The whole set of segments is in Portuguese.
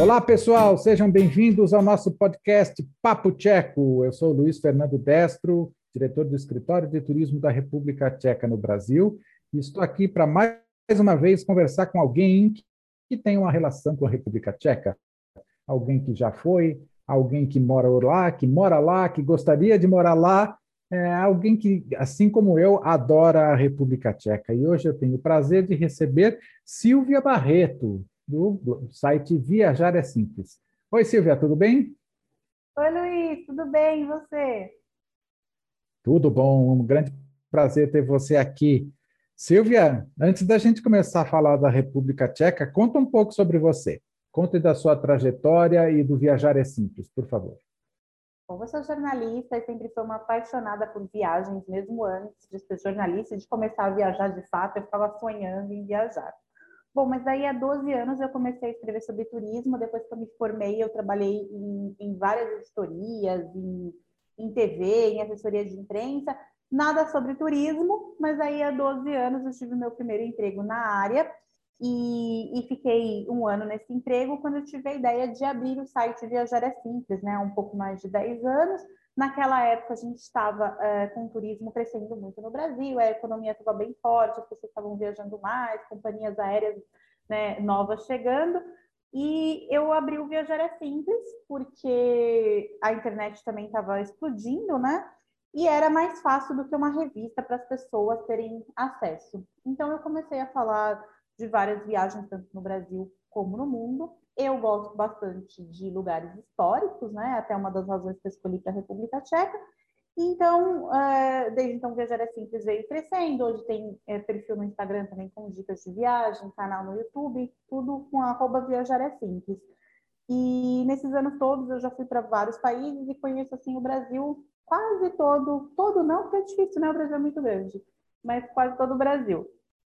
Olá, pessoal, sejam bem-vindos ao nosso podcast Papo Tcheco. Eu sou Luiz Fernando Destro, diretor do Escritório de Turismo da República Tcheca no Brasil, e estou aqui para mais uma vez conversar com alguém que tem uma relação com a República Tcheca. Alguém que já foi, alguém que mora lá, que mora lá, que gostaria de morar lá, é alguém que, assim como eu, adora a República Tcheca. E hoje eu tenho o prazer de receber Silvia Barreto do site Viajar é Simples. Oi, Silvia, tudo bem? Oi, Luiz, tudo bem? E você? Tudo bom, um grande prazer ter você aqui. Silvia, antes da gente começar a falar da República Tcheca, conta um pouco sobre você. Conte da sua trajetória e do Viajar é Simples, por favor. Bom, eu sou jornalista e sempre fui uma apaixonada por viagens, mesmo antes de ser jornalista e de começar a viajar de fato, eu ficava sonhando em viajar. Bom, mas aí há 12 anos eu comecei a escrever sobre turismo. Depois que eu me formei, eu trabalhei em, em várias editorias, em, em TV, em assessoria de imprensa. Nada sobre turismo, mas aí há 12 anos eu tive meu primeiro emprego na área e, e, fiquei um ano nesse emprego quando eu tive a ideia de abrir o site Viajar é Simples, né? Um pouco mais de 10 anos. Naquela época, a gente estava é, com o turismo crescendo muito no Brasil, a economia estava bem forte, as pessoas estavam viajando mais, companhias aéreas né, novas chegando. E eu abri o Viajar é Simples, porque a internet também estava explodindo, né? E era mais fácil do que uma revista para as pessoas terem acesso. Então, eu comecei a falar de várias viagens, tanto no Brasil como no mundo. Eu gosto bastante de lugares históricos, né? Até uma das razões que eu escolhi para a República Tcheca. Então, é, desde então, Viajar é Simples veio crescendo. Hoje tem é, perfil no Instagram também com dicas de viagem, canal no YouTube, tudo com arroba Viajar é Simples. E nesses anos todos eu já fui para vários países e conheço assim o Brasil quase todo, todo não, porque é difícil, né? O Brasil é muito grande, mas quase todo o Brasil.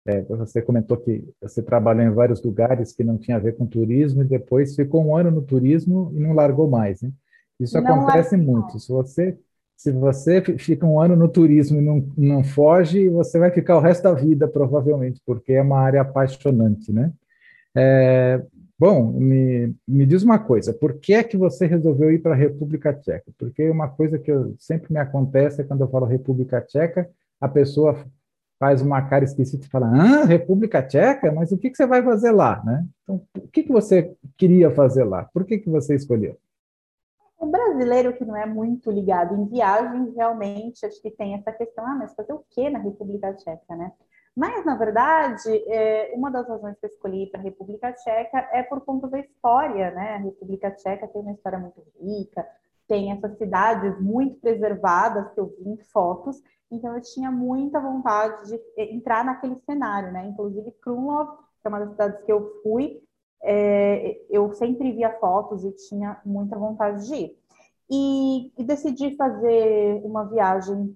É, você comentou que você trabalhou em vários lugares que não tinha a ver com turismo e depois ficou um ano no turismo e não largou mais, né? Isso não acontece muito. Se você se você fica um ano no turismo e não, não foge, você vai ficar o resto da vida, provavelmente, porque é uma área apaixonante, né? É, bom, me, me diz uma coisa, por que é que você resolveu ir para a República Tcheca? Porque uma coisa que eu, sempre me acontece é quando eu falo República Tcheca, a pessoa faz uma cara esquisita e fala, ah, República Tcheca? Mas o que, que você vai fazer lá, né? Então, o que, que você queria fazer lá? Por que, que você escolheu? O brasileiro que não é muito ligado em viagens, realmente, acho que tem essa questão, ah, mas fazer o que na República Tcheca, né? Mas, na verdade, é, uma das razões que eu escolhi para a República Tcheca é por conta da história, né? A República Tcheca tem uma história muito rica, tem essas cidades muito preservadas que eu vi em fotos, então eu tinha muita vontade de entrar naquele cenário, né? Inclusive Krumlov, que é uma das cidades que eu fui, é, eu sempre via fotos e tinha muita vontade de ir. E, e decidi fazer uma viagem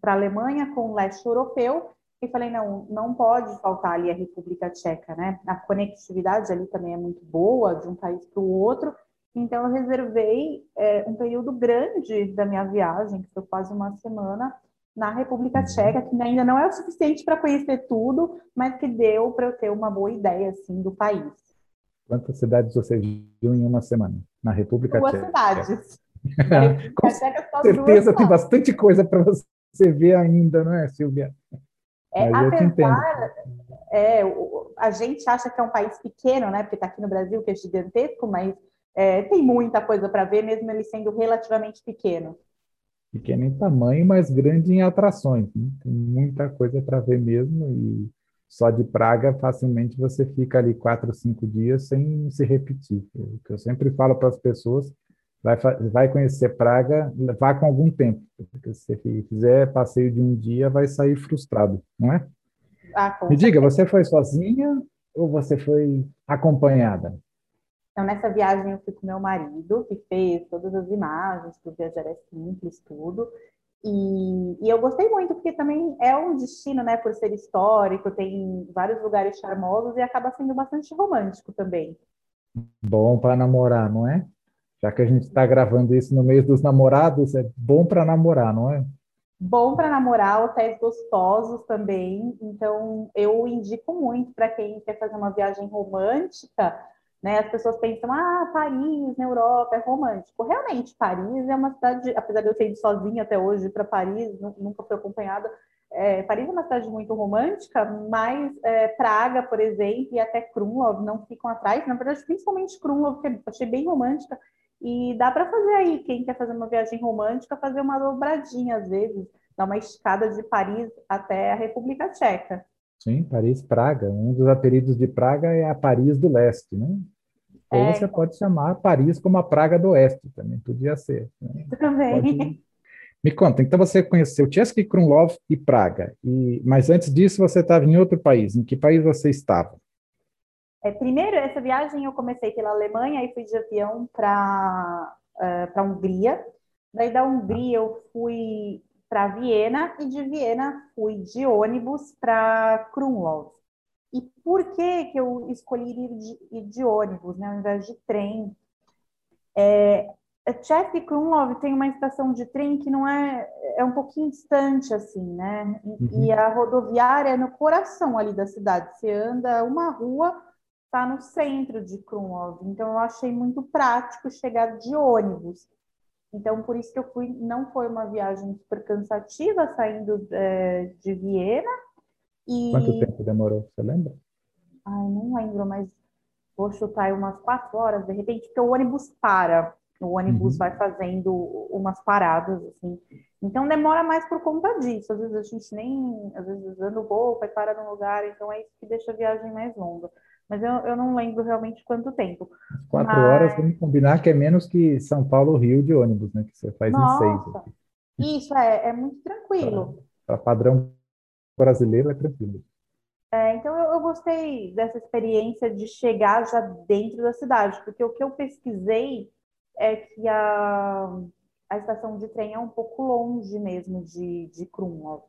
para a Alemanha com o leste europeu e falei, não, não pode faltar ali a República Tcheca, né? A conectividade ali também é muito boa de um país para o outro, então, eu reservei é, um período grande da minha viagem, que foi quase uma semana, na República uhum. Tcheca, que ainda não é o suficiente para conhecer tudo, mas que deu para eu ter uma boa ideia assim, do país. Quantas cidades você viu em uma semana na República duas Tcheca? Cidades. Com certeza tem bastante coisa para você ver ainda, não é, Silvia? É, apesar, é, a gente acha que é um país pequeno, né? Porque está aqui no Brasil, que é gigantesco, mas é, tem muita coisa para ver, mesmo ele sendo relativamente pequeno. Pequeno em tamanho, mas grande em atrações. Né? Tem muita coisa para ver mesmo e só de Praga facilmente você fica ali quatro, cinco dias sem se repetir. O que eu sempre falo para as pessoas, vai, vai conhecer Praga, vá com algum tempo. Porque se você fizer passeio de um dia, vai sair frustrado, não é? Ah, Me diga, você foi sozinha ou você foi acompanhada? Então, nessa viagem, eu fui com meu marido, que fez todas as imagens para o Viajar é Simples, tudo. E, e, eu gostei muito, porque também é um destino, né, por ser histórico, tem vários lugares charmosos e acaba sendo bastante romântico também. Bom para namorar, não é? Já que a gente está gravando isso no mês dos namorados, é bom para namorar, não é? Bom para namorar, hotéis gostosos também. Então, eu indico muito para quem quer fazer uma viagem romântica Né? As pessoas pensam, ah, Paris, na Europa, é romântico. Realmente, Paris é uma cidade, apesar de eu ter ido sozinha até hoje para Paris, nunca fui acompanhada, é, Paris é uma cidade muito romântica, mas é, Praga, por exemplo, e até Krumlov não ficam atrás. Na verdade, principalmente Krumlov, que eu achei bem romântica. E dá para fazer aí, quem quer fazer uma viagem romântica, fazer uma dobradinha às vezes, dar uma escada de Paris até a República Tcheca. Sim, Paris, Praga. Um dos apelidos de Praga é a Paris do Leste, né? Ou é, você pode chamar Paris como a Praga do Oeste, também podia ser. Né? Também. Pode... Me conta, então você conheceu Chesky, Krumlov e Praga, e, mas antes disso você estava em outro país. Em que país você estava? É, primeiro, essa viagem eu comecei pela Alemanha e fui de avião para uh, a Hungria. Daí da Hungria eu fui para Viena e de Viena fui de ônibus para Krumlov. E por que, que eu escolhi ir de, ir de ônibus, né, ao invés de trem? É, Chef Krumlov tem uma estação de trem que não é é um pouquinho distante assim, né? Uhum. E a rodoviária é no coração ali da cidade. Você anda uma rua, está no centro de Krumlov. Então eu achei muito prático chegar de ônibus. Então por isso que eu fui. Não foi uma viagem super cansativa saindo é, de Viena e... Quanto tempo demorou, você lembra? Ai, não lembro, mas vou chutar umas quatro horas, de repente, porque o ônibus para. O ônibus uhum. vai fazendo umas paradas, assim. Então demora mais por conta disso. Às vezes a gente nem, às vezes anda um pouco, e para num lugar, então é isso que deixa a viagem mais longa. Mas eu, eu não lembro realmente quanto tempo. Quatro Mas... horas, vamos combinar que é menos que São Paulo-Rio de ônibus, né? Que você faz Nossa, em seis. Aqui. Isso, é, é muito tranquilo. Para padrão brasileiro é tranquilo. É, então eu, eu, gostei dessa experiência de chegar já dentro da cidade, porque o que eu pesquisei é que a, a estação de trem é um pouco longe mesmo de, de Krumlov.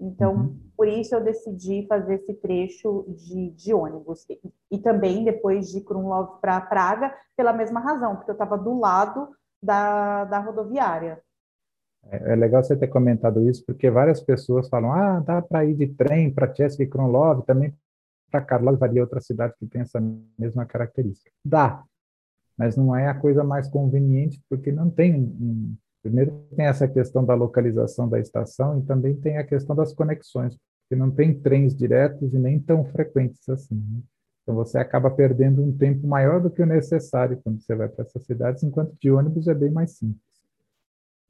Então, uhum. por isso eu decidi fazer esse trecho de, de ônibus. E, e também depois de Krumlov para Praga, pela mesma razão, porque eu estava do lado da, da rodoviária. É, é legal você ter comentado isso, porque várias pessoas falam, ah, dá para ir de trem para Chesky Kronlov, também para Karlov, varia outra cidade que tem essa mesma característica. Dá, mas não é a coisa mais conveniente, porque não tem um, Primeiro tem essa questão da localização da estação e também tem a questão das conexões, porque não tem trens diretos e nem tão frequentes assim. Né? Então você acaba perdendo um tempo maior do que o necessário quando você vai para essas cidades, enquanto de ônibus é bem mais simples.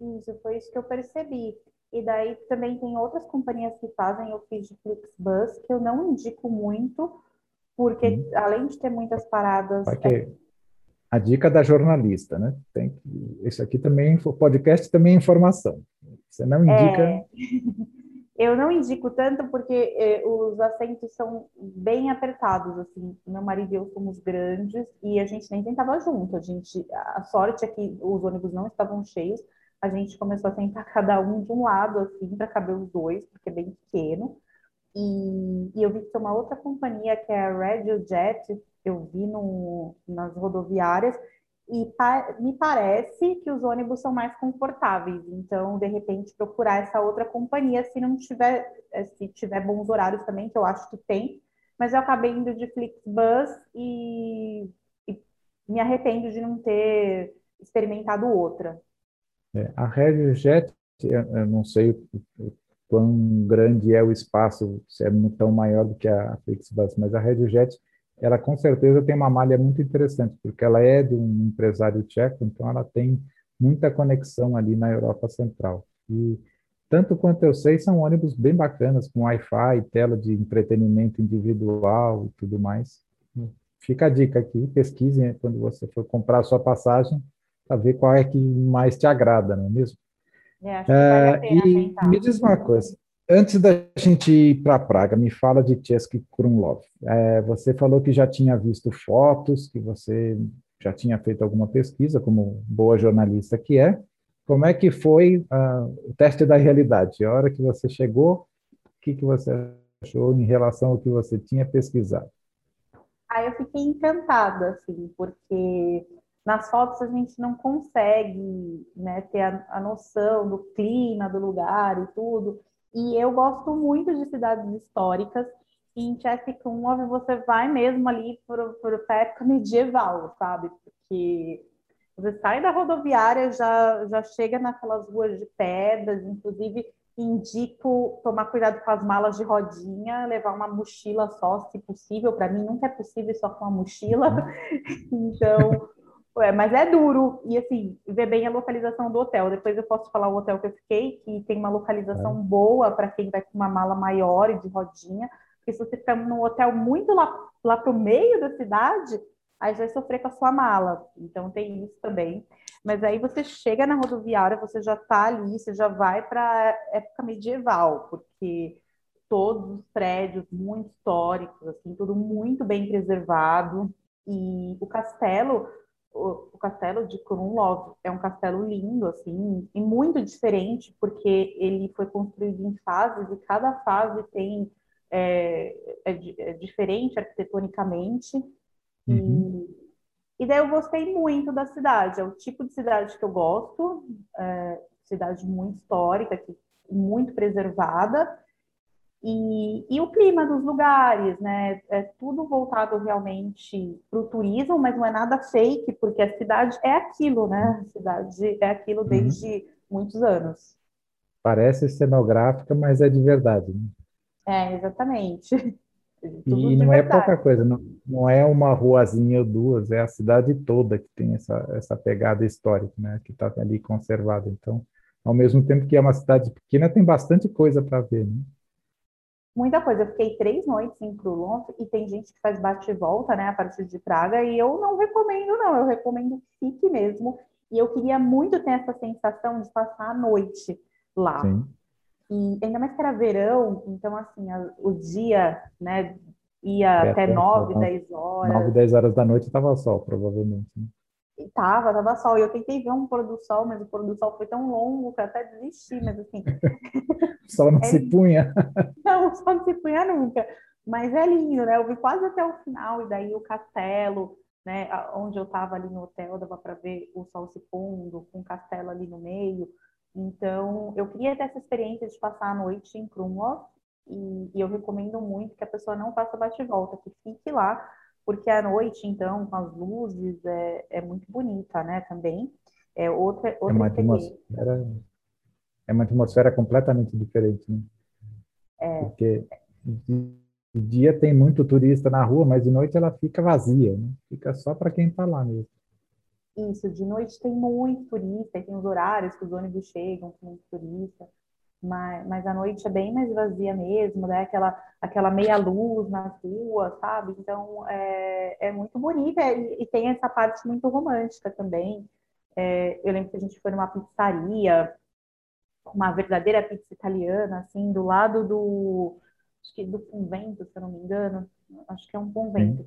Isso, foi isso que eu percebi. E daí também tem outras companhias que fazem, eu fiz de Flixbus, que eu não indico muito, porque hum. além de ter muitas paradas. É... A dica da jornalista, né? Tem que... Isso aqui também, o podcast também é informação. Você não indica. É... Eu não indico tanto porque eh, os assentos são bem apertados, assim. Meu marido e eu somos grandes e a gente nem tentava junto. A gente, a sorte é que os ônibus não estavam cheios, a gente começou a sentar cada um de um lado, assim, para caber os dois, porque é bem pequeno. E, e eu vi que tem uma outra companhia, que é a Radio Jet, eu vi no, nas rodoviárias, e pa me parece que os ônibus são mais confortáveis. Então, de repente, procurar essa outra companhia, se não tiver, eh, se tiver bons horários também, que eu acho que tem. Mas eu acabei indo de Flixbus e, e me arrependo de não ter experimentado outra. É, a RegioJet, eu não sei o, quão grande é o espaço, se é tão maior do que a Flixbus, mas a RegioJet, ela com certeza tem uma malha muito interessante, porque ela é de um empresário tcheco, então ela tem muita conexão ali na Europa Central. E tanto quanto eu sei, são ônibus bem bacanas, com Wi-Fi, tela de entretenimento individual e tudo mais. Fica a dica aqui, pesquisem quando você for comprar a sua passagem, para ver qual é que mais te agrada, não é mesmo? É, acho que vale e tentar. me diz uma coisa, antes da gente ir para Praga, me fala de Chesky Krumlov. É, você falou que já tinha visto fotos, que você já tinha feito alguma pesquisa, como boa jornalista que é. Como é que foi uh, o teste da realidade? A hora que você chegou, o que, que você achou em relação ao que você tinha pesquisado? Aí eu fiquei encantada, assim, porque nas fotos a gente não consegue né, ter a, a, noção do clima do lugar e tudo. E eu gosto muito de cidades históricas em Chester Krumlov você vai mesmo ali para a época medieval, sabe? Porque você sai da rodoviária, já, já chega naquelas ruas de pedras, inclusive indico tomar cuidado com as malas de rodinha, levar uma mochila só, se possível. Para mim, nunca é possível só com uma mochila. Uhum. então, é, mas é duro. E assim, ver bem a localização do hotel. Depois eu posso falar o hotel que eu fiquei, que tem uma localização é. boa para quem vai com uma mala maior e de rodinha. Porque se você ficar num hotel muito lá, lá para o meio da cidade, aí vai sofrer com a sua mala. Então tem isso também. Mas aí você chega na rodoviária, você já está ali, você já vai para época medieval, porque todos os prédios muito históricos, assim, tudo muito bem preservado. E o castelo, o, o castelo de Krumlov é um castelo lindo, assim, e muito diferente, porque ele foi construído em fases e cada fase tem é, é, é diferente arquitetonicamente. Uhum. E, e daí eu gostei muito da cidade, é o tipo de cidade que eu gosto, é, cidade muito histórica, que, muito preservada, e, e, o clima dos lugares, né? É tudo voltado realmente para o turismo, mas não é nada fake, porque a cidade é aquilo, né? A cidade é aquilo uhum. desde uhum. muitos anos. Parece cenográfica, mas é de verdade. Né? É, exatamente. e não é pouca coisa, não, não é uma ruazinha ou duas, é a cidade toda que tem essa, essa pegada histórica, né? Que está ali conservada. Então, ao mesmo tempo que é uma cidade pequena, tem bastante coisa para ver, né? Muita coisa. Eu fiquei três noites em Krulov e tem gente que faz bate e volta, né, a partir de Praga, e eu não recomendo, não. Eu recomendo que fique mesmo. E eu queria muito ter essa sensação de passar a noite lá. Sim. E ainda mais que era verão, então, assim, a, o dia, né, ia é, até 9, 10 horas. 9, 10 horas da noite estava sol, provavelmente. Né? E tava, tava sol. E eu tentei ver um pôr do sol, mas o pôr do sol foi tão longo que eu até desisti, mas assim. o sol não é se punha. Não, o sol não se punha nunca. Mas é lindo, né? Eu vi quase até o final, e daí o castelo, né? Onde eu tava ali no hotel, dava para ver o sol se pondo, com o castelo ali no meio. Então, eu queria ter essa experiência de passar a noite em Krumlov e, e eu recomendo muito que a pessoa não faça bate-volta, que fique lá, porque a noite, então, com as luzes, é, é muito bonita, né, também. É outra, é outra é uma atmosfera, é uma atmosfera completamente diferente, né? É. Porque de dia tem muito turista na rua, mas de noite ela fica vazia, né? Fica só para quem está lá mesmo. Isso, de noite tem muito turista, tem os horários que os ônibus chegam com muito turista, mas, mas à noite é bem mais vazia mesmo, né? Aquela, aquela meia luz nas ruas, sabe? Então é, é muito bonita e, e tem essa parte muito romântica também. É, eu lembro que a gente foi numa pizzaria, uma verdadeira pizza italiana, assim, do lado do, acho que do convento, se eu não me engano, acho que é um convento.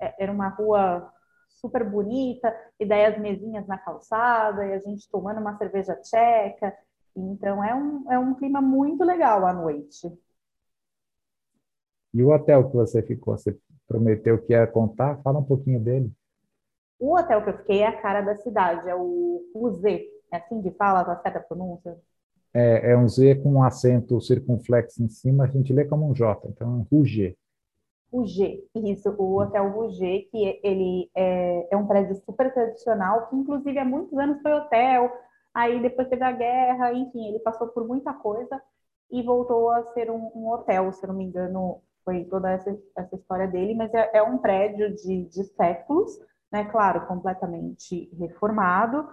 É, era uma rua super bonita, e daí as mesinhas na calçada, e a gente tomando uma cerveja tcheca. Então é um, é um clima muito legal à noite. E o hotel que você ficou? Você prometeu que ia contar? Fala um pouquinho dele. O hotel que eu fiquei é a cara da cidade, é o, Z. É assim de fala, tá certa a pronúncia? É, é um Z com um acento circunflexo em cima, a gente lê como um J, então é um Rugê G, isso, o Hotel Rouget, que ele é, é, um prédio super tradicional, que inclusive há muitos anos foi hotel, aí depois teve a guerra, enfim, ele passou por muita coisa e voltou a ser um, um hotel, se não me engano, foi toda essa, essa história dele, mas é, é um prédio de, de séculos, né, claro, completamente reformado,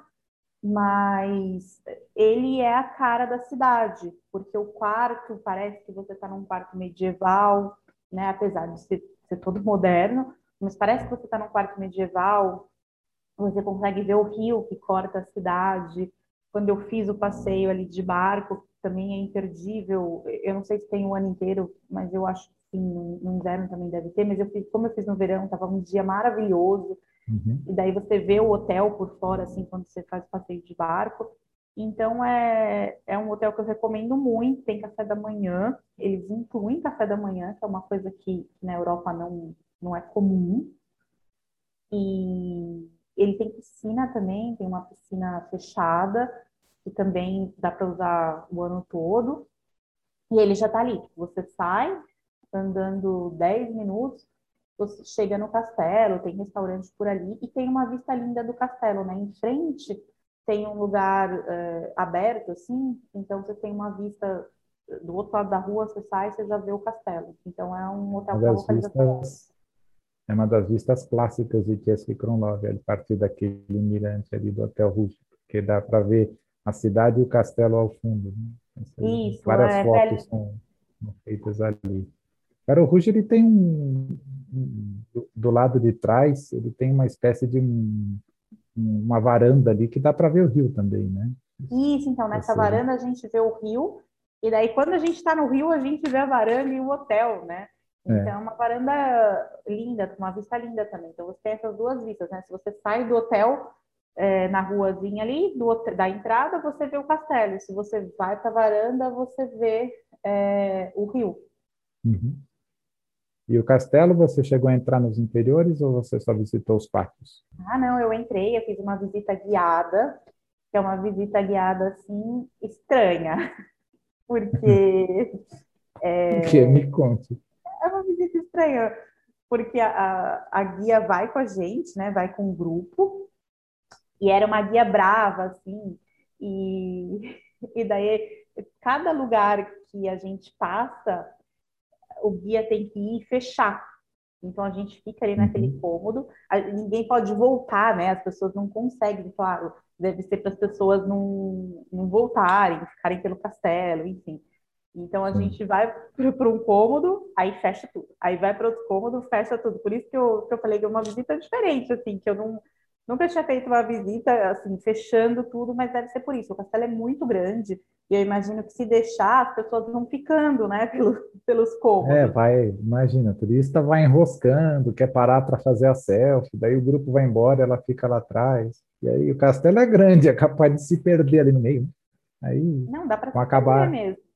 mas ele é a cara da cidade, porque o quarto parece que você está num quarto medieval, né? Apesar de ser, ser todo moderno, mas parece que você está num quarto medieval, você consegue ver o rio que corta a cidade. Quando eu fiz o passeio ali de barco, também é imperdível. Eu não sei se tem o ano inteiro, mas eu acho que sim, no inverno também deve ter. Mas eu fiz, como eu fiz no verão, estava um dia maravilhoso. Uhum. E daí você vê o hotel por fora, assim, quando você faz o passeio de barco. Então, é, é um hotel que eu recomendo muito. Tem café da manhã, eles incluem café da manhã, que é uma coisa que na Europa não, não é comum. E ele tem piscina também, tem uma piscina fechada, que também dá para usar o ano todo. E ele já está ali. Você sai, andando 10 minutos, você chega no castelo, tem restaurantes por ali e tem uma vista linda do castelo, né? Em frente tem um lugar uh, aberto, assim, então você tem uma vista do outro lado da rua, você sai, você já vê o castelo. Então é um hotel com localização. Vistas, é uma das vistas clássicas de Chesky Kronlov, a partir daquele mirante ali do Hotel Russo, porque dá para ver a cidade e o castelo ao fundo. Né? Isso, Várias é, fotos são, são, feitas ali. Cara, o Ruge, ele tem um, do, do, lado de trás, ele tem uma espécie de um, uma varanda ali que dá para ver o rio também, né? Isso, então, nessa varanda a gente vê o rio, e daí quando a gente está no rio, a gente vê a varanda e o hotel, né? É. Então, é uma varanda linda, uma vista linda também. Então, você tem essas duas vistas, né? Se você sai do hotel, é, na ruazinha ali, do, da entrada, você vê o castelo. Se você vai para a varanda, você vê é, o rio. Uhum. E o castelo, você chegou a entrar nos interiores ou você só visitou os pátios? Ah, não, eu entrei, eu fiz uma visita guiada, que é uma visita guiada, assim, estranha. Porque... é... Que? Me conte. É uma visita estranha, porque a, a, a guia vai com a gente, né, vai com o um grupo, e era uma guia brava, assim, e, e daí cada lugar que a gente passa, o guia tem que ir fechar. Então a gente fica ali naquele uhum. cômodo, ninguém pode voltar, né? As pessoas não conseguem, claro, deve ser para as pessoas não, não voltarem, ficarem pelo castelo, enfim. Então a gente vai para um cômodo, aí fecha tudo. Aí vai para outro cômodo, fecha tudo. Por isso que eu, que eu falei que é uma visita diferente, assim, que eu não, nunca tinha feito uma visita, assim, fechando tudo, mas deve ser por isso. O castelo é muito grande e eu imagino que se deixar, as pessoas vão ficando, né, pelos, pelos cômodos. É, vai, imagina, o turista vai enroscando, quer parar para fazer a selfie, daí o grupo vai embora, ela fica lá atrás. E aí o castelo é grande, é capaz de se perder ali no meio. Aí, Não, dá para acabar mesmo.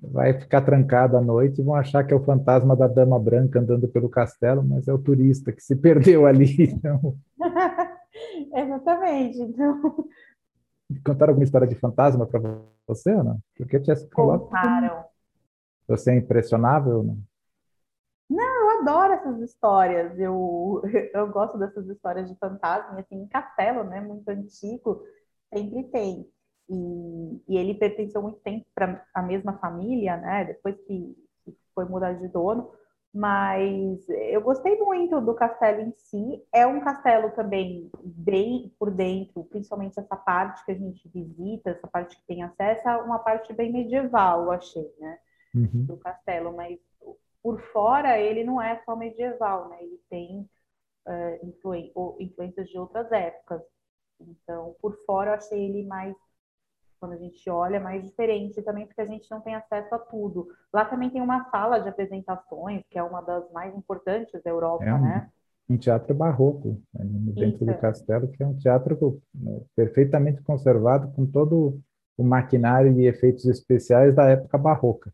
Vai ficar trancado à noite e vão achar que é o fantasma da dama branca andando pelo castelo, mas é o turista que se perdeu ali. Então... Exatamente. Então, Contaram alguma história de fantasma para você não? Porque tinha Contaram. Você é impressionável não? Não, eu adoro essas histórias. Eu, eu gosto dessas histórias de fantasma. Assim, em castelo, né? Muito antigo, sempre tem. E, e ele pertenceu muito tempo para a mesma família, né? Depois que, que foi mudar de dono mas eu gostei muito do castelo em si. É um castelo também bem por dentro, principalmente essa parte que a gente visita, essa parte que tem acesso, é uma parte bem medieval, eu achei, né? Uhum. Do castelo, mas por fora ele não é só medieval, né? Ele tem uh, influ influências de outras épocas. Então, por fora eu achei ele mais quando a gente olha, é mais diferente também, porque a gente não tem acesso a tudo. Lá também tem uma sala de apresentações, que é uma das mais importantes da Europa, é um, né? Um teatro barroco, né, dentro Isso. do castelo, que é um teatro né, perfeitamente conservado, com todo o maquinário e efeitos especiais da época barroca.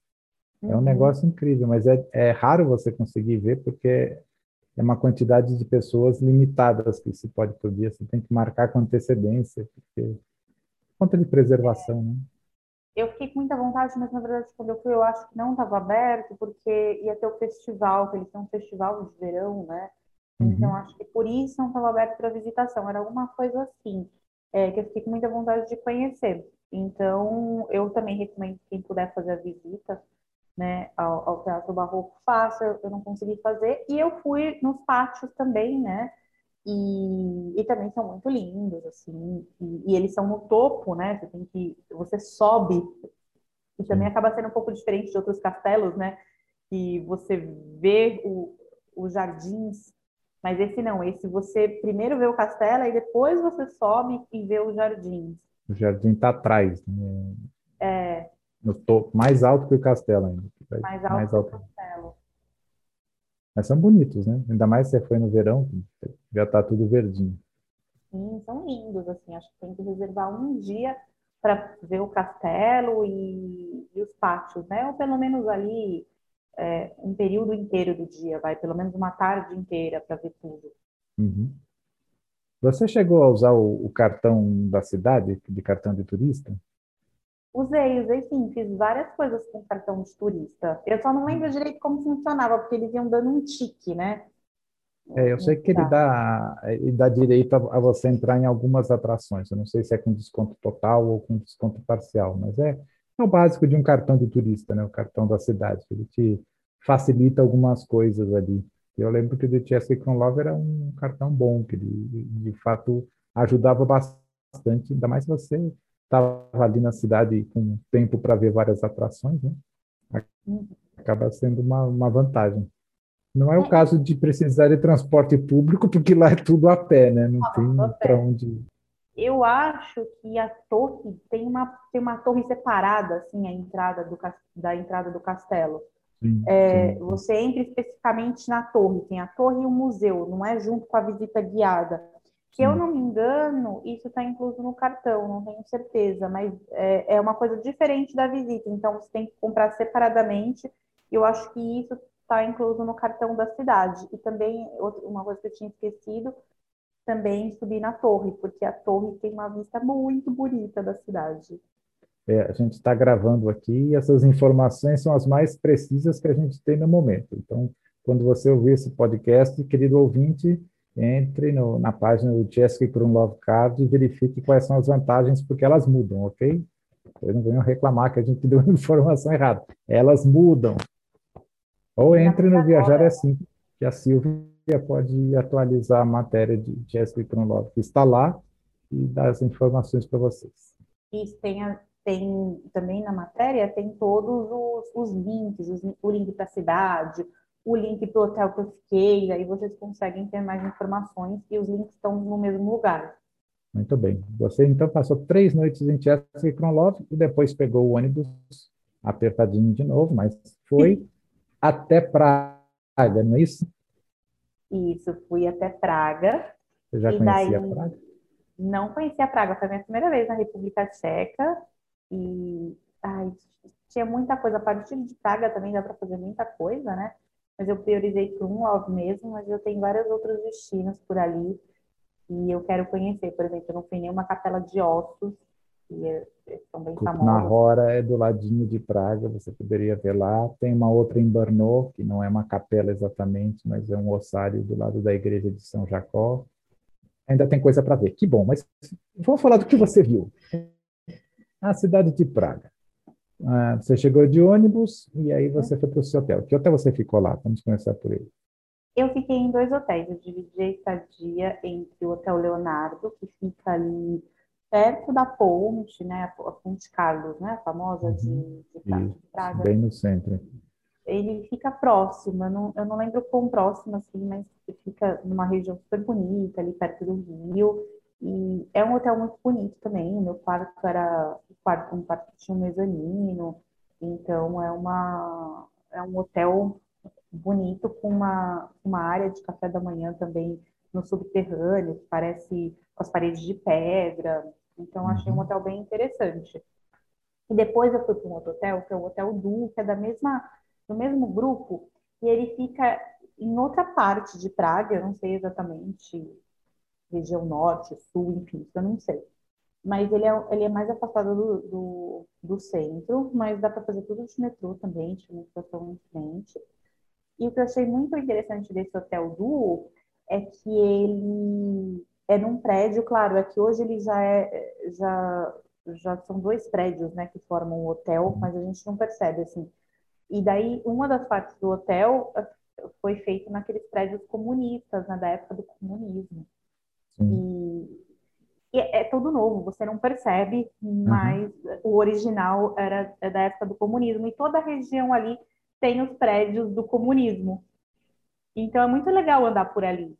Uhum. É um uhum. negócio incrível, mas é, é raro você conseguir ver, porque é uma quantidade de pessoas limitadas que se pode por dia, você tem que marcar com antecedência, porque conta de preservação, né? Eu fiquei com muita vontade, mas na verdade quando eu fui eu acho que não estava aberto, porque ia ter o festival, que eles têm um festival de verão, né? Uhum. Então acho que por isso não estava aberto para visitação, era alguma coisa assim, é, que eu fiquei com muita vontade de conhecer. Então eu também recomendo que quem puder fazer a visita, né, ao, ao Teatro Barroco faça, eu não consegui fazer, e eu fui nos pátios também, né? E, e, também são muito lindos, assim, e, e, eles são no topo, né? Você tem que, você sobe, e também acaba sendo um pouco diferente de outros castelos, né? Que você vê o, os jardins, mas esse não, esse você primeiro vê o castelo e depois você sobe e vê os jardins. O jardim está atrás, né? É. No topo, mais alto que o castelo ainda. Mais alto, mais alto. que o castelo. Mas são bonitos, né? Ainda mais se você foi no verão, já tá tudo verdinho. Sim, são lindos, assim. Acho que tem que reservar um dia para ver o castelo e, e, os pátios, né? Ou pelo menos ali é, um período inteiro do dia, vai, pelo menos uma tarde inteira para ver tudo. Uhum. Você chegou a usar o, o, cartão da cidade, de cartão de turista? Usei, usei sim, fiz várias coisas com cartão de turista. Eu só não lembro direito como funcionava, porque eles iam dando um tique, né? É, eu sei que ele dá, ele dá direito a, a, você entrar em algumas atrações. Eu não sei se é com desconto total ou com desconto parcial, mas é, é o básico de um cartão de turista, né? O cartão da cidade. Ele te facilita algumas coisas ali. Eu lembro que o de Chelsea Love era um cartão bom, que ele, de fato, ajudava bastante, ainda mais se você estava ali na cidade com tempo para ver várias atrações, né? Acaba sendo uma, uma vantagem. Não é o é. caso de precisar de transporte público, porque lá é tudo a pé, né? Não tem para onde. Eu acho que a torre tem uma, tem uma torre separada, assim, a entrada do, da entrada do castelo. Sim, é, sim. Você entra especificamente na torre, tem a torre e o museu, não é junto com a visita guiada. Se eu não me engano, isso está incluso no cartão, não tenho certeza, mas é, é uma coisa diferente da visita, então você tem que comprar separadamente. Eu acho que isso está incluso no cartão da cidade. E também, uma coisa que eu tinha esquecido, também subir na torre, porque a torre tem uma vista muito bonita da cidade. É, a gente está gravando aqui e essas informações são as mais precisas que a gente tem no momento. Então, quando você ouvir esse podcast, querido ouvinte, entre no, na página do Jessica por um Love Card e verifique quais são as vantagens, porque elas mudam, ok? Vocês não venham reclamar que a gente deu informação errada. Elas mudam. Ou entre no Viajar é Assim, que a Silvia pode atualizar a matéria de Jessica Cronlove, que está lá, e dar as informações para vocês. Isso, tem, a, tem também na matéria, tem todos os, os links, os, o link para a cidade, o link para o hotel que eu fiquei, aí vocês conseguem ter mais informações e os links estão no mesmo lugar. Muito bem. Você então passou três noites em Chester e Kronlove e depois pegou o ônibus apertadinho de novo, mas foi até Praga, não é isso? Isso, fui até Praga. Você já conhecia daí... Praga? Não conhecia Praga, foi a minha primeira vez na República Tcheca e ai, tinha muita coisa. A partir de Praga também dá para fazer muita coisa, né? mas eu priorizei um love mesmo, mas eu tenho vários outros destinos por ali e eu quero conhecer. Por exemplo, eu não fui nenhuma capela de ossos, que é, são bem famosas. Na Hora é do ladinho de Praga, você poderia ver lá. Tem uma outra em Brno, que não é uma capela exatamente, mas é um ossário do lado da igreja de São Jacó. Ainda tem coisa para ver. Que bom, mas vamos falar do que você viu. A cidade de Praga. Ah, você chegou de ônibus e aí você foi para o seu hotel. Que hotel você ficou lá? Vamos começar por ele. Eu fiquei em dois hotéis. Eu dividi a estadia entre o Hotel Leonardo, que fica ali perto da ponte, né? A Ponte Carlos, né? A famosa de, uhum. de, de Praga. Bem no centro. Ele fica próximo, eu não, eu não lembro quão próximo, assim, mas fica numa região super bonita, ali perto do rio. E é um hotel muito bonito também. O meu quarto era o quarto, um quarto que tinha um mezanino. Então é uma é um hotel bonito com uma, uma área de café da manhã também no subterrâneo, que parece as paredes de pedra. Então achei um uhum. hotel bem interessante. E depois eu fui para um outro hotel, que é o Hotel Du, que é da mesma, do mesmo grupo, e ele fica em outra parte de Praga, eu não sei exatamente região norte, sul, enfim, eu não sei. Mas ele é, ele é mais afastado do, do, do centro, mas dá para fazer tudo de metrô também, de metrô em frente. E o que eu achei muito interessante desse hotel Duo é que ele é num prédio, claro, é que hoje ele já é, já, já são dois prédios, né, que formam o um hotel, mas a gente não percebe, assim. E daí, uma das partes do hotel eh, foi feita naqueles prédios comunistas, né, da época do comunismo. E, e, é tudo novo, você não percebe, mas uhum. o original era é da época do comunismo. E toda a região ali tem os prédios do comunismo. Então é muito legal andar por ali.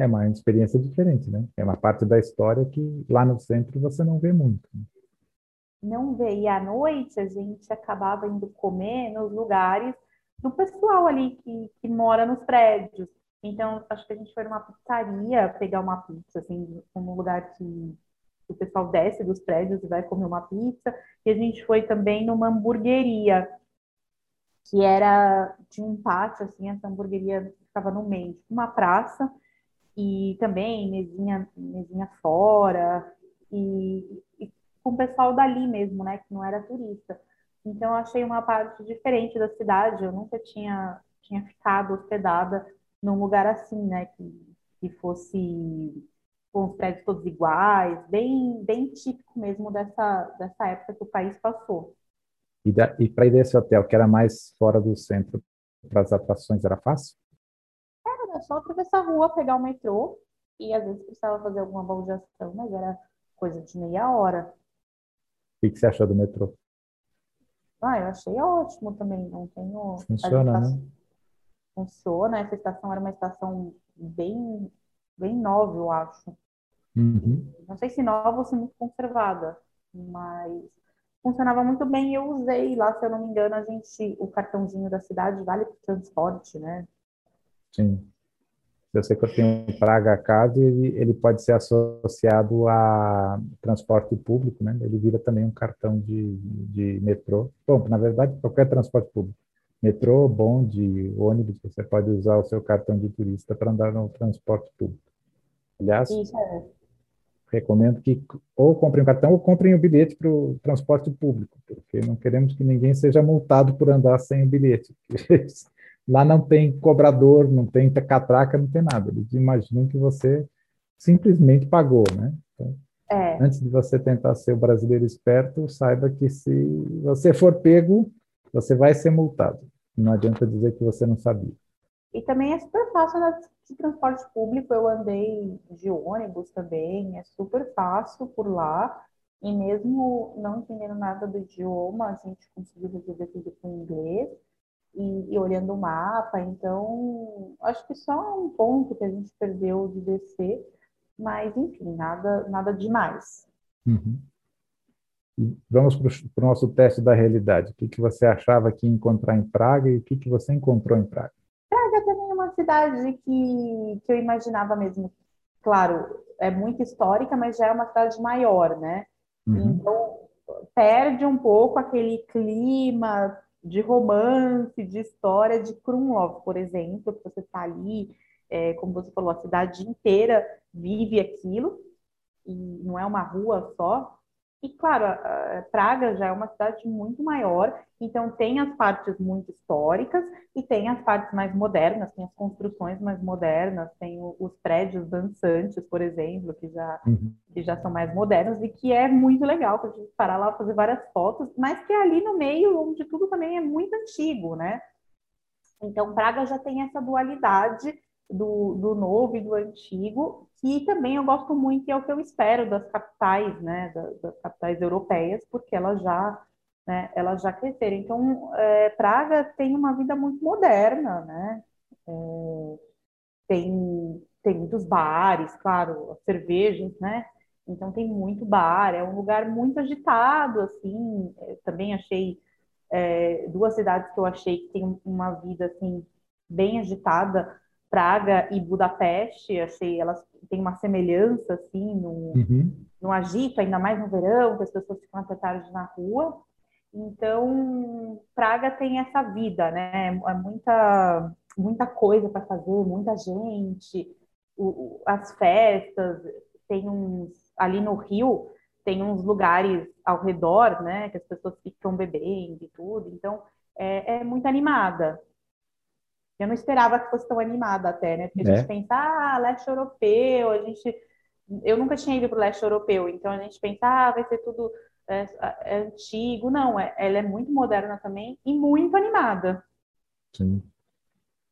É uma experiência diferente, né? É uma parte da história que lá no centro você não vê muito. Né? Não vê. E à noite a gente acabava indo comer nos lugares do pessoal ali que, que mora nos prédios. Então, acho que a gente foi numa pizzaria pegar uma pizza, assim, um lugar que o pessoal desce dos prédios e vai comer uma pizza. E a gente foi também numa hamburgueria, que era de um pátio, assim, essa hamburgueria ficava no meio, uma praça, e também mesinha, mesinha fora, e, e com o pessoal dali mesmo, né, que não era turista. Então, eu achei uma parte diferente da cidade. Eu nunca tinha, tinha ficado hospedada num lugar assim, né, que, que fosse com os prédios todos iguais, bem, bem típico mesmo dessa, dessa época que o país passou. E, e para ir desse hotel, que era mais fora do centro, para as atrações, era fácil? Era só atravessar a rua, pegar o metrô, e às vezes precisava fazer alguma baldeação, mas era coisa de meia hora. O que, que você achou do metrô? Ah, eu achei ótimo também, não tenho... Funciona, né? Funciona, essa estação era uma estação bem, bem nova, eu acho. Uhum. Não sei se nova ou se muito conservada, mas funcionava muito bem e eu usei lá, se eu não me engano, a gente, o cartãozinho da cidade vale para transporte, né? Sim. Eu sei que eu tenho Praga Card, ele, ele pode ser associado a transporte público, né? Ele vira também um cartão de, de metrô. Bom, na verdade, qualquer transporte público. Metrô, bonde, ônibus, você pode usar o seu cartão de turista para andar no transporte público. Aliás, é recomendo que ou comprem um cartão ou comprem o um bilhete para o transporte público, porque não queremos que ninguém seja multado por andar sem o bilhete. Lá não tem cobrador, não tem catraca, não tem nada. Eles imaginam que você simplesmente pagou, né? Então, é. Antes de você tentar ser o brasileiro esperto, saiba que se você for pego, você vai ser multado. Não adianta dizer que você não sabia. E também é super fácil de transporte público. Eu andei de ônibus também, é super fácil por lá. E mesmo não entendendo nada do idioma, a gente conseguiu resolver tudo com inglês e, e olhando o mapa. Então, acho que só um ponto que a gente perdeu de descer, mas enfim, nada, nada demais. Uhum. Vamos para o nosso teste da realidade. O que, que você achava que ia encontrar em Praga e o que, que você encontrou em Praga? Praga também é uma cidade que, que eu imaginava mesmo. Claro, é muito histórica, mas já é uma cidade maior, né? Uhum. Então, perde um pouco aquele clima de romance, de história de Krumlov, por exemplo, que você está ali, é, como você falou, a cidade inteira vive aquilo, e não é uma rua só, e claro, Praga já é uma cidade muito maior, então tem as partes muito históricas e tem as partes mais modernas, tem as construções mais modernas, tem os prédios dançantes, por exemplo, que já, uhum. que já são mais modernos e que é muito legal para a gente parar lá fazer várias fotos, mas que é ali no meio, onde tudo também é muito antigo, né? Então, Praga já tem essa dualidade do, do novo e do antigo, que também eu gosto muito e é o que eu espero das capitais, né, das, das capitais europeias, porque elas já, né, elas já cresceram. Então, é, Praga tem uma vida muito moderna, né, é, tem, tem muitos bares, claro, cervejas, né, então tem muito bar, é um lugar muito agitado, assim, eu também achei é, duas cidades que eu achei que tem uma vida, assim, bem agitada, Praga e Budapeste, achei elas têm uma semelhança assim no, uhum. no agito, ainda mais no verão, que as pessoas ficam até tarde na rua. Então, Praga tem essa vida, né? É muita muita coisa para fazer, muita gente, o, as festas, tem uns ali no Rio tem uns lugares ao redor, né, que as pessoas ficam bebendo e tudo. Então, é, é muito animada. Eu não esperava que fosse tão animada até, né? Porque a gente é. pensa, ah, leste europeu, a gente... Eu nunca tinha ido para o leste europeu, então a gente pensa, ah, vai ser tudo é, é antigo. Não, é, ela é muito moderna também e muito animada. Sim.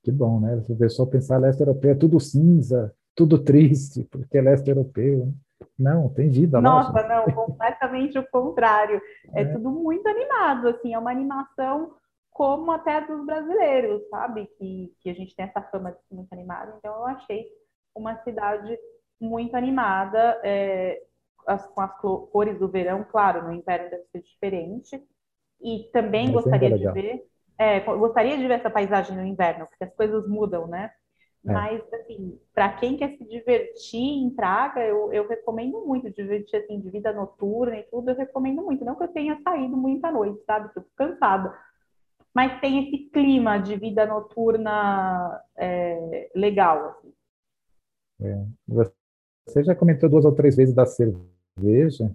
Que bom, né? Se o pessoal pensar leste europeu, é tudo cinza, tudo triste, porque é leste europeu. Né? Não, tem vida. Nossa, lógico. não, completamente o contrário. É, é tudo muito animado, assim, é uma animação como até dos brasileiros, sabe? Que, que a gente tem essa fama de ser muito animado. Então, eu achei uma cidade muito animada, é, as, com as cores do verão, claro, no inverno deve ser diferente. E também Mas gostaria de ver, é, gostaria de ver essa paisagem no inverno, porque as coisas mudam, né? É. Mas, assim, para quem quer se divertir em Praga, eu, eu recomendo muito, divertir, assim, de vida noturna e tudo, eu recomendo muito. Não que eu tenha saído muita noite, sabe? Fico cansada mas tem esse clima de vida noturna é, legal. Assim. É. Você já comentou duas ou três vezes da cerveja,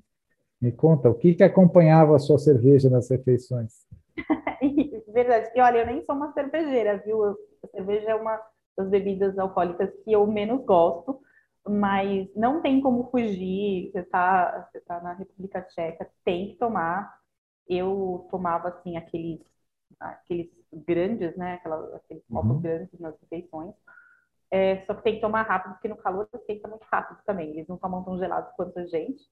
Me conta, o que, que acompanhava a sua cerveja nas refeições? Verdade. E olha, eu nem sou uma cervejeira, viu? a cerveja é uma das bebidas alcoólicas que eu menos gosto, mas não tem como fugir. Você está você tá na República Tcheca, tem que tomar. Eu tomava, assim, aqueles, aqueles grandes, né? Aquela, aqueles copos uhum. grandes nas refeições. É, só que tem que tomar rápido, porque no calor esquenta muito rápido também. Eles não tomam tão gelados quanto a gente.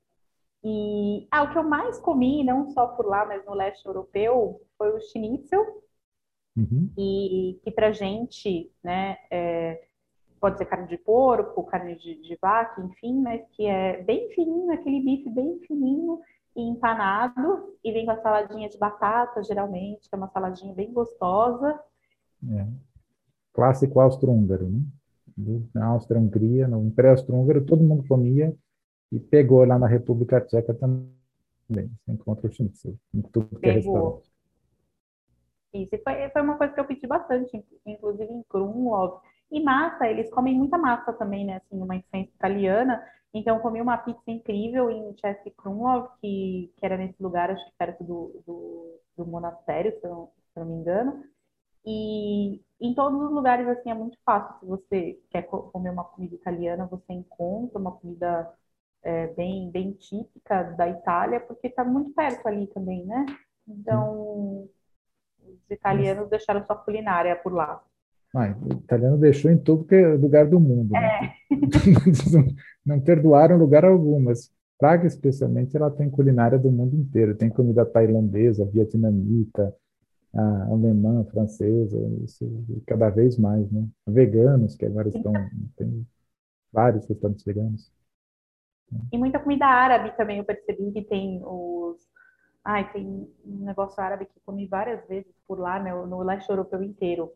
E ah, o que eu mais comi, não só por lá, mas no leste europeu, foi o schnitzel. Uhum. E que pra gente, né, é, pode ser carne de porco, carne de, de, vaca, enfim, mas que é bem fininho, aquele bife bem fininho e empanado, e vem com a saladinha de batata, geralmente, que é uma saladinha bem gostosa. É. Clássico austro-húngaro, né? Na Áustria-Hungria, no Império Austro-Húngaro, todo mundo comia e pegou lá na República Tcheca também. Você encontra o schnitzel em tudo que é restaurante. Isso, foi, foi uma coisa que eu pedi bastante, inclusive em Krumlov. E massa, eles comem muita massa também, né? Assim, uma influência italiana. Então, eu comi uma pizza incrível em Chesky Krumlov, que, que era nesse lugar, acho que perto do, do, do monastério, se eu, se eu não me engano. E em todos os lugares, assim, é muito fácil. Se você quer comer uma comida italiana, você encontra uma comida é, bem, bem típica da Itália, porque está muito perto ali também, né? Então, os italianos deixaram sua culinária por lá. Ah, o italiano deixou em todo que é lugar do mundo. Né? É. não, não perdoaram lugar algum, mas Praga, especialmente, ela tem culinária do mundo inteiro. Tem comida tailandesa, vietnamita, alemã, francesa, isso cada vez mais, né? Veganos, que agora estão... Tem vários restaurantes veganos. E muita comida árabe também, eu percebi que tem os. Ai, tem um negócio árabe que comi várias vezes por lá, né, no leste europeu inteiro.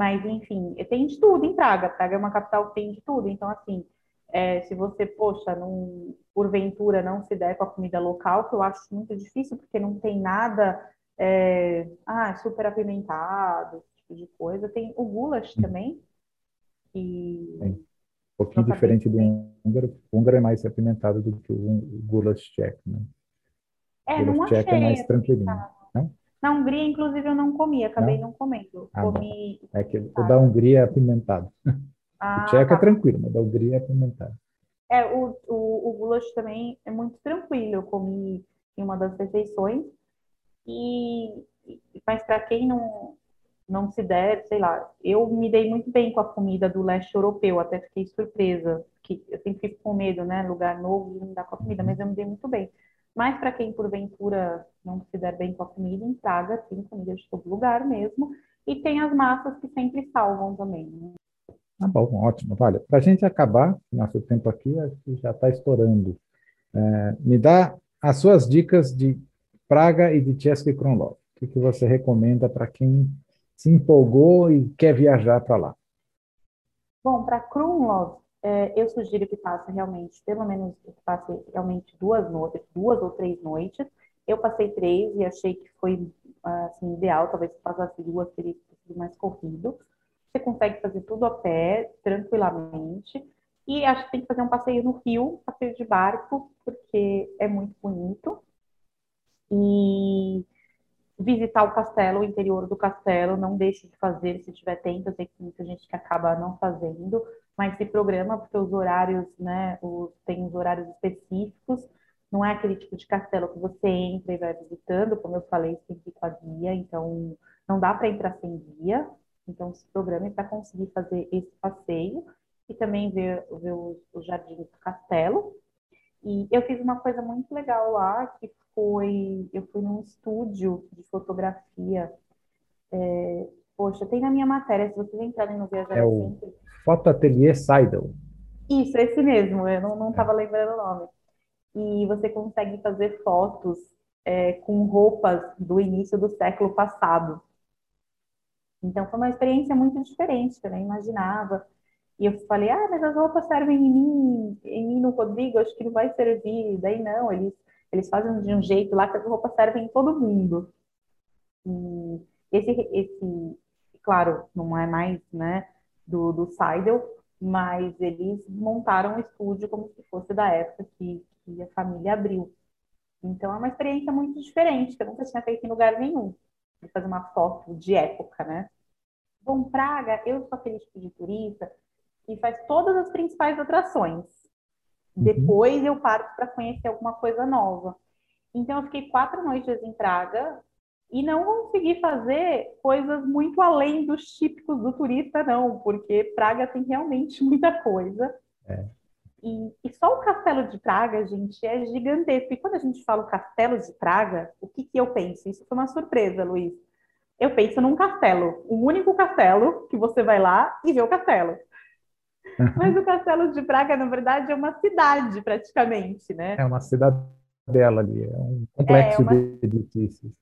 Mas, enfim, tem de tudo em Praga. Praga é uma capital que tem de tudo. Então, assim, é, se você, poxa, não, porventura não se der com a comida local, que eu acho muito difícil, porque não tem nada é, ah, super apimentado, esse tipo de coisa. Tem o goulash também, que pouquinho diferente do húngaro. O húngaro é mais apimentado do que o goulash tcheco, né? É, o não achei é mais tranquilinho. Não? Na Hungria, inclusive, eu não comi, acabei não, não comendo. Ah, comi... É que o da Hungria é apimentado. Ah, o tcheco é tá. é tranquilo, mas da Hungria é apimentado. É, o, o, o goulash também é muito tranquilo. Eu comi em uma das refeições. E, mas para quem não, não se der, sei lá, eu me dei muito bem com a comida do leste europeu, até fiquei surpresa, que eu sempre fico com medo, né, lugar novo não dá com a comida, mas eu me dei muito bem. Mas para quem porventura não se der bem com a comida, em Praga tem comida de todo lugar mesmo, e tem as massas que sempre salvam também. Né? Ah, bom, ótimo. Olha, para a gente acabar, nosso tempo aqui já está estourando. É, me dá as suas dicas de Praga e de Český Krumlov. O que, que você recomenda para quem se empolgou e quer viajar para lá? Bom, para Krumlov, é, eu sugiro que faça realmente, pelo menos que passe realmente duas noites, duas ou três noites. Eu passei três e achei que foi assim, ideal, talvez se passasse duas teria sido mais corrido. Você consegue fazer tudo a pé, tranquilamente. E acho que tem que fazer um passeio no rio, passeio de barco, porque é muito bonito. E visitar o castelo, o interior do castelo, não deixe de fazer se tiver tempo, eu sei que muita gente que acaba não fazendo, mas se programa, porque os horários, né, os, tem os horários específicos, não é aquele tipo de castelo que você entra e vai visitando, como eu falei, tem que ir com a guia, então não dá para entrar sem guia, então se programe para conseguir fazer esse passeio e também ver, ver os, os jardins do castelo. E eu fiz uma coisa muito legal lá, que foi, eu fui num estúdio de fotografia. É, poxa, tem na minha matéria, se vocês entrarem no Viajar é o Sempre. Foto Atelier Seidel. Isso, esse mesmo, eu não estava é. lembrando o nome. E você consegue fazer fotos é, com roupas do início do século passado. Então foi uma experiência muito diferente, que eu nem imaginava. E eu falei, ah, mas as roupas servem em mim, em mim no Rodrigo, acho que não vai servir. Daí não, eles eles fazem de um jeito lá que as roupas servem em todo mundo. E esse, esse claro, não é mais né, do, do Seidel, mas eles montaram um estúdio como se fosse da época que, que a família abriu. Então é uma experiência muito diferente, que eu nunca tinha feito em lugar nenhum. Vou fazer uma foto de época, né? Bom, Praga, eu sou aquele tipo de turista que faz todas as principais atrações. Uhum. Depois eu parto para conhecer alguma coisa nova. Então eu fiquei quatro noites em Praga e não consegui fazer coisas muito além dos típicos do turista, não, porque Praga tem realmente muita coisa. É. E, e, só o Castelo de Praga, gente, é gigantesco. E quando a gente fala o Castelo de Praga, o que, que eu penso? Isso foi uma surpresa, Luiz. Eu penso num castelo, um único castelo que você vai lá e vê o castelo. Mas o Castelo de Praga, na verdade, é uma cidade, praticamente, né? É uma cidadela ali, é um complexo é uma... de edifícios.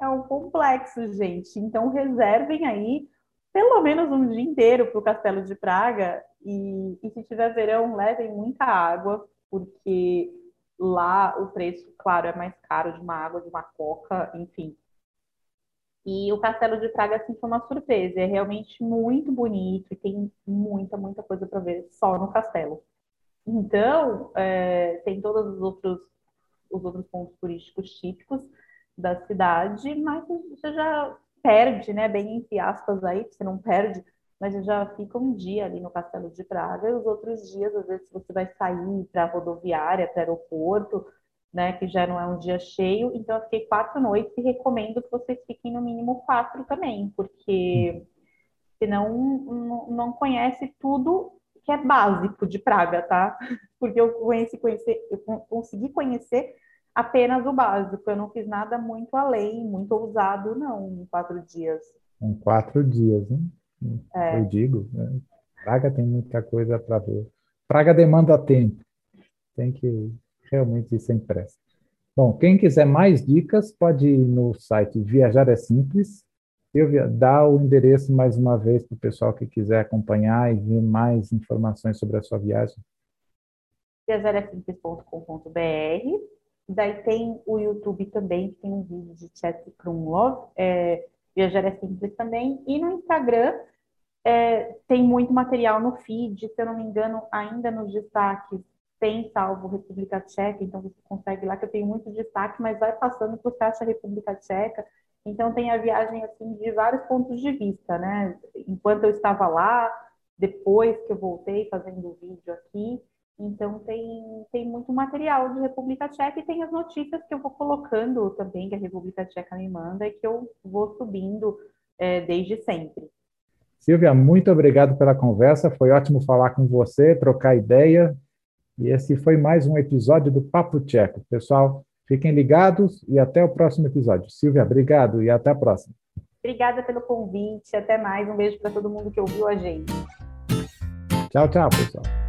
É um complexo, gente. Então, reservem aí pelo menos um dia inteiro para o Castelo de Praga. E, e se tiver verão, levem muita água, porque lá o preço, claro, é mais caro de uma água, de uma coca, enfim. E o Castelo de Praga, assim, foi uma surpresa. É realmente muito bonito e tem muita, muita coisa para ver só no castelo. Então, é, tem todos os outros, os outros pontos turísticos típicos da cidade, mas você já perde, né, bem entre aspas aí, você não perde, mas você já fica um dia ali no Castelo de Praga e os outros dias, às vezes, você vai sair para a rodoviária, para o aeroporto, né, que já não é um dia cheio, então eu fiquei quatro noites e recomendo que vocês fiquem no mínimo quatro também, porque senão não, conhece tudo que é básico de Praga, tá? Porque eu conheci, eu consegui conhecer apenas o básico, eu não fiz nada muito além, muito ousado, não, em quatro dias. Em quatro dias, hein? É. Eu digo, né? Praga tem muita coisa para ver. Praga demanda tempo, tem que realmente ir sem pressa. Bom, quem quiser mais dicas, pode ir no site Viajar é Simples. Eu dá o endereço mais uma vez para o pessoal que quiser acompanhar e ver mais informações sobre a sua viagem. viajaresimples.com.br Daí tem o YouTube também, que tem um vídeo de Chet Krumlov, é, Viajar é Simples também. E no Instagram é, tem muito material no feed, se eu não me engano, ainda nos destaques tem salvo República Tcheca, então você consegue lá, que eu tenho muito destaque, mas vai passando para site da República Tcheca. Então tem a viagem assim de vários pontos de vista, né? Enquanto eu estava lá, depois que eu voltei fazendo o vídeo aqui. Então tem, tem muito material de República Tcheca e tem as notícias que eu vou colocando também, que a República Tcheca me manda e que eu vou subindo é, desde sempre. Silvia, muito obrigado pela conversa. Foi ótimo falar com você, trocar ideia. E esse foi mais um episódio do Papo Tcheco. Pessoal, fiquem ligados e até o próximo episódio. Silvia, obrigado e até a próxima. Obrigada pelo convite. Até mais. Um beijo para todo mundo que ouviu a gente. Tchau, tchau, pessoal.